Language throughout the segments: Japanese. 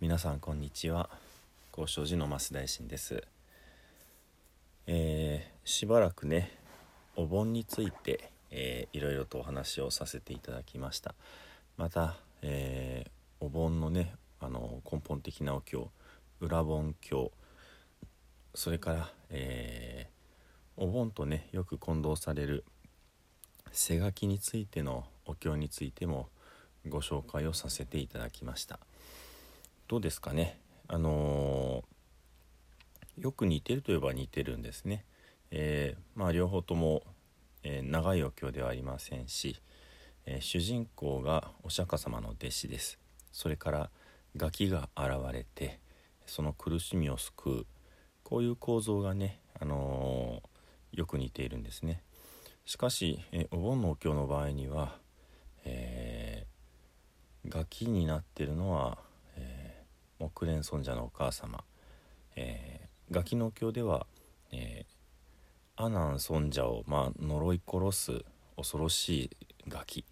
皆さんこんにちは。交渉寺の増大臣です。えー、しばらくねお盆について、えー、いろいろとお話をさせていただきました。また、えー、お盆のねあの根本的なお経裏盆経それから、えー、お盆とねよく混同される背書きについてのお経についてもご紹介をさせていただきました。どうですかね。あのー、よく似てるといえば似てるんですね、えー、まあ両方とも、えー、長いお経ではありませんし、え主人公がお釈迦様の弟子です。それからガキが現れてその苦しみを救うこういう構造がね、あのよく似ているんですね。しかし、えお盆のお経の場合には、えガキになってるのは木蓮尊者のお母様、えー、ガキの経では、えー、阿南尊者を、まあ、呪い殺す恐ろしいガキ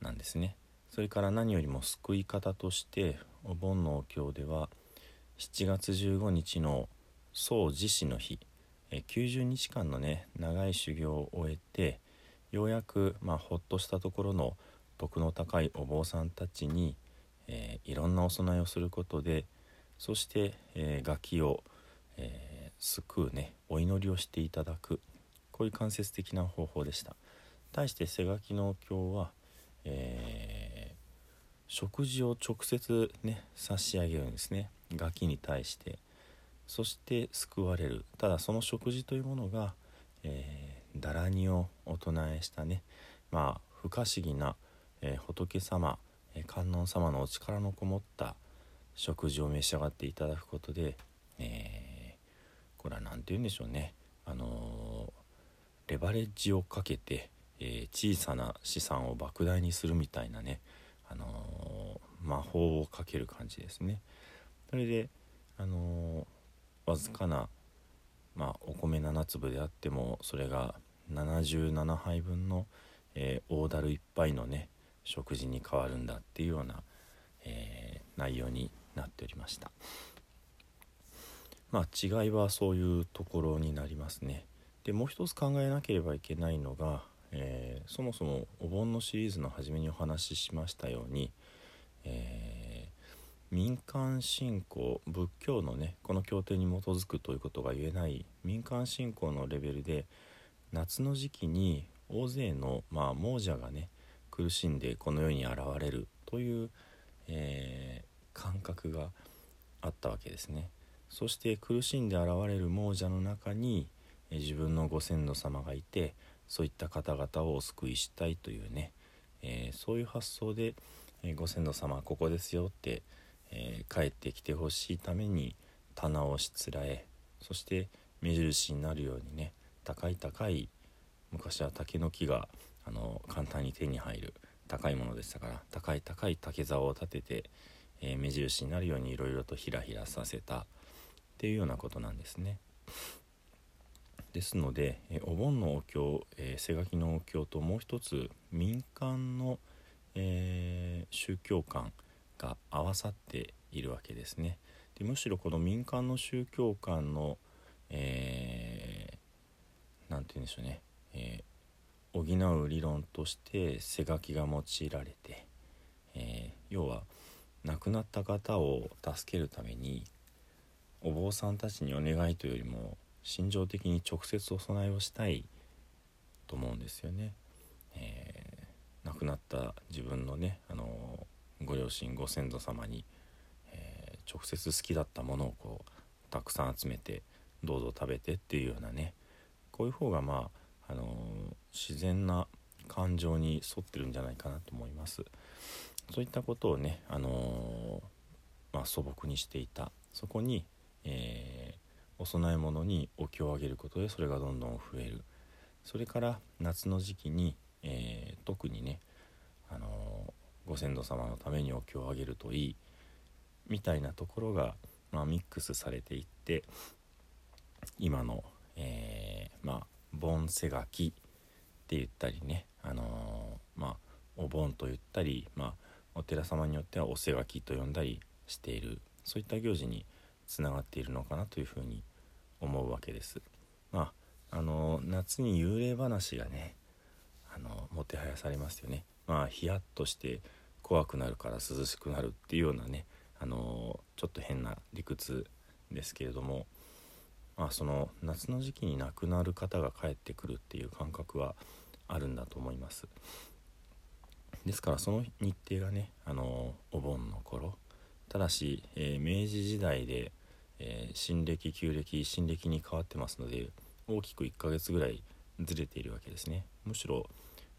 なんですね。それから何よりも救い方としてお盆のお経では7月15日の宋自死の日、えー、90日間のね長い修行を終えてようやく、まあ、ほっとしたところの徳の高いお坊さんたちにえー、いろんなお供えをすることでそして、えー、楽器を、えー、救うねお祈りをしていただくこういう間接的な方法でした。対して背書きのお経は、え、食事を直接ね差し上げるんですね。楽器に対して。そして救われる。ただその食事というものが、えー、だらにをお唱えしたねまあ不可思議な、えー、仏様観音様のお力のこもった食事を召し上がっていただくことで、えー、これは何て言うんでしょうね、あのー、レバレッジをかけて、えー、小さな資産を莫大にするみたいなね、あの魔法をかける感じですね。それで、あのわずかな、まあ、お米7粒であってもそれが77杯分の、え大樽1杯のね食事に変わるんだっていうような、えー、内容になっておりました。まあ違いはそういうところになりますね。でもう一つ考えなければいけないのが、えー、そもそもお盆のシリーズの初めにお話ししましたように、えー、民間信仰仏教のねこの協定に基づくということが言えない民間信仰のレベルで夏の時期に大勢の、まあ、亡者がね苦しんでこの世に現れるという、えー、感覚があったわけですね。そして苦しんで現れる亡者の中に、えー、自分のご先祖様がいてそういった方々をお救いしたいというね、えー、そういう発想で、えご先祖様はここですよって、え帰ってきてほしいために棚をしつらえそして目印になるようにね高い高い昔は竹の木があの簡単に手に入る高いものでしたから高い高い竹竿を立てて、えー、目印になるようにいろいろとひらひらさせたっていうようなことなんですね。ですので、えお盆のお経、えー、背書きのお経ともう一つ民間の、えー、宗教観が合わさっているわけですね。でむしろこの民間の宗教観の何、えー、て言うんでしょうね、えー補う理論として背書きが用いられて、えー、要は亡くなった方を助けるためにお坊さんたちにお願いというよりも心情的に直接お供えをしたいと思うんですよね。えー、亡くなった自分のね、あのご両親ご先祖様に、えー、直接好きだったものをこうたくさん集めてどうぞ食べてっていうようなねこういう方がまああの自然な感情に沿ってるんじゃないかなと思います。そういったことをね、あのまあ、素朴にしていた。そこに、えー、お供え物にお経をあげることでそれがどんどん増える。それから夏の時期に、えー、特にね、あのご先祖様のためにお経をあげるといいみたいなところが、まあ、ミックスされていって今の、え、まあ盆背書きって言ったりねあのー、まあお盆と言ったりまあお寺様によってはお背書きと呼んだりしているそういった行事につながっているのかなというふうに思うわけです。まあ、あの夏に幽霊話がねあのもてはやされますよね。まあヒヤッとして怖くなるから涼しくなるっていうようなねあのちょっと変な理屈ですけれども、まあ、その夏の時期に亡くなる方が帰ってくるっていう感覚はあるんだと思います。ですからその日程がねあのお盆の頃ただし、えー、明治時代で、えー、新暦旧暦新暦に変わってますので大きく1ヶ月ぐらいずれているわけですね。むしろ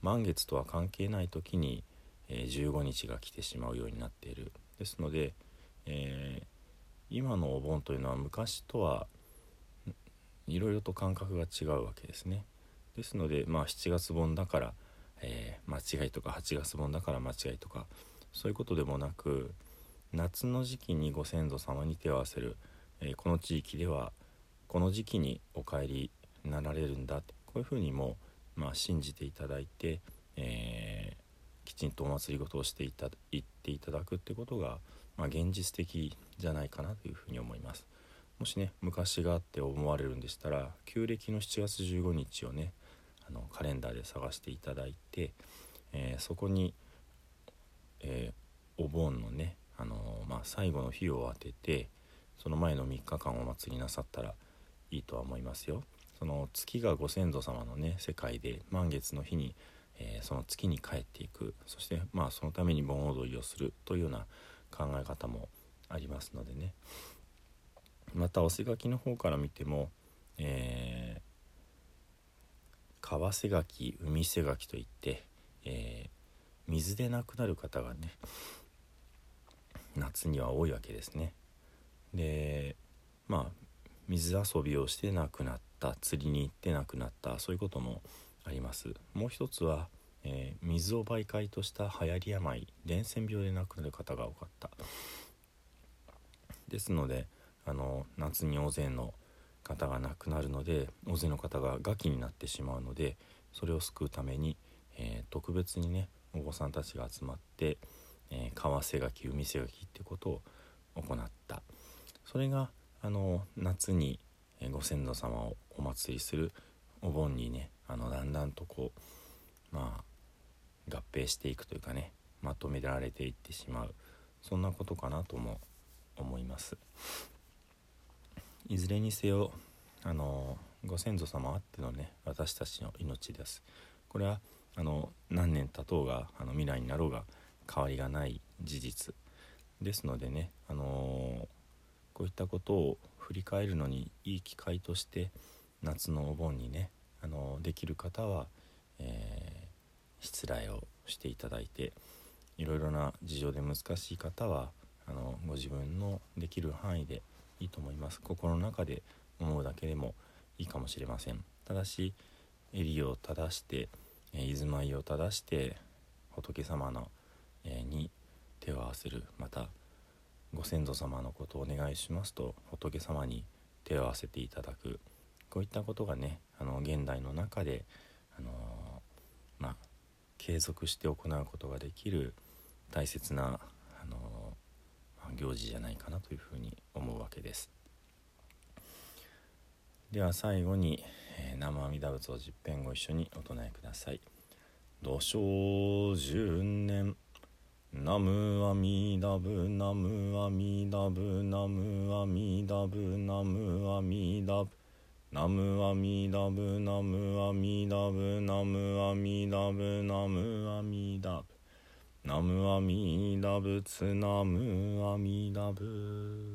満月とは関係ない時に、えー、15日が来てしまうようになっている。ですので、え今のお盆というのは昔とはいろいろと感覚が違うわけですね。ですのでまあ7月盆だからえー、間違いとか8月盆だから間違いとかそういうことでもなく夏の時期にご先祖様に手を合わせる、えー、この地域ではこの時期にお帰りになられるんだってこういうふうにも、まあ、信じていただいて、えー、きちんとお祭りごとをしていた言っていただくってことが、まあ、現実的じゃないかなというふうに思います。もしね昔があって思われるんでしたら旧暦の7月15日をねあのカレンダーで探していただいて、えー、そこに、えー、お盆のね、あのまあ、最後の日を当ててその前の3日間お祭りなさったらいいとは思いますよ。その月がご先祖様のね世界で満月の日に、えー、その月に帰っていくそしてまあそのために盆踊りをするというような考え方もありますのでねまたおせ書きの方から見ても、え川瀬垣海瀬垣といって、えー、水で亡くなる方がね夏には多いわけですね。でまあ水遊びをして亡くなった釣りに行って亡くなったそういうこともあります。もう一つは、えー、水を媒介とした流行り病伝染病で亡くなる方が多かった。ですのであの夏に大勢の方が亡くなるので大勢の方が餓鬼になってしまうのでそれを救うために、えー、特別にねお子さんたちが集まって、えー、川瀬垣海瀬垣ってことを行ったそれがあの夏に、え、ご先祖様をお祭りするお盆にねあのだんだんとこうまあ合併していくというかねまとめられていってしまうそんなことかなとも思います。いずれにせよあのご先祖様あってのね私たちの命です。これはあの何年経とうがあの未来になろうが変わりがない事実。ですのでねあのこういったことを振り返るのにいい機会として夏のお盆にねあのできる方は、えー、失礼をしていただいていろいろな事情で難しい方はあのご自分のできる範囲でいいと思います。心の中で思うだけでもいいかもしれません。ただし襟を正して、え、居住まいを正して仏様の、えー、に手を合わせるまたご先祖様のことをお願いしますと仏様に手を合わせていただく。こういったことがねあの現代の中で、あのー、まあ、継続して行うことができる大切な、行事じゃないかなというふうに思うわけです。では最後に、えー、生阿弥陀仏を十遍ご一緒にお唱えください「土生十年南無阿弥陀仏南無阿弥陀仏南無阿弥陀仏南無阿弥陀仏南無阿弥陀仏南無阿弥陀仏南無阿弥陀仏南無阿弥陀仏南無阿弥陀仏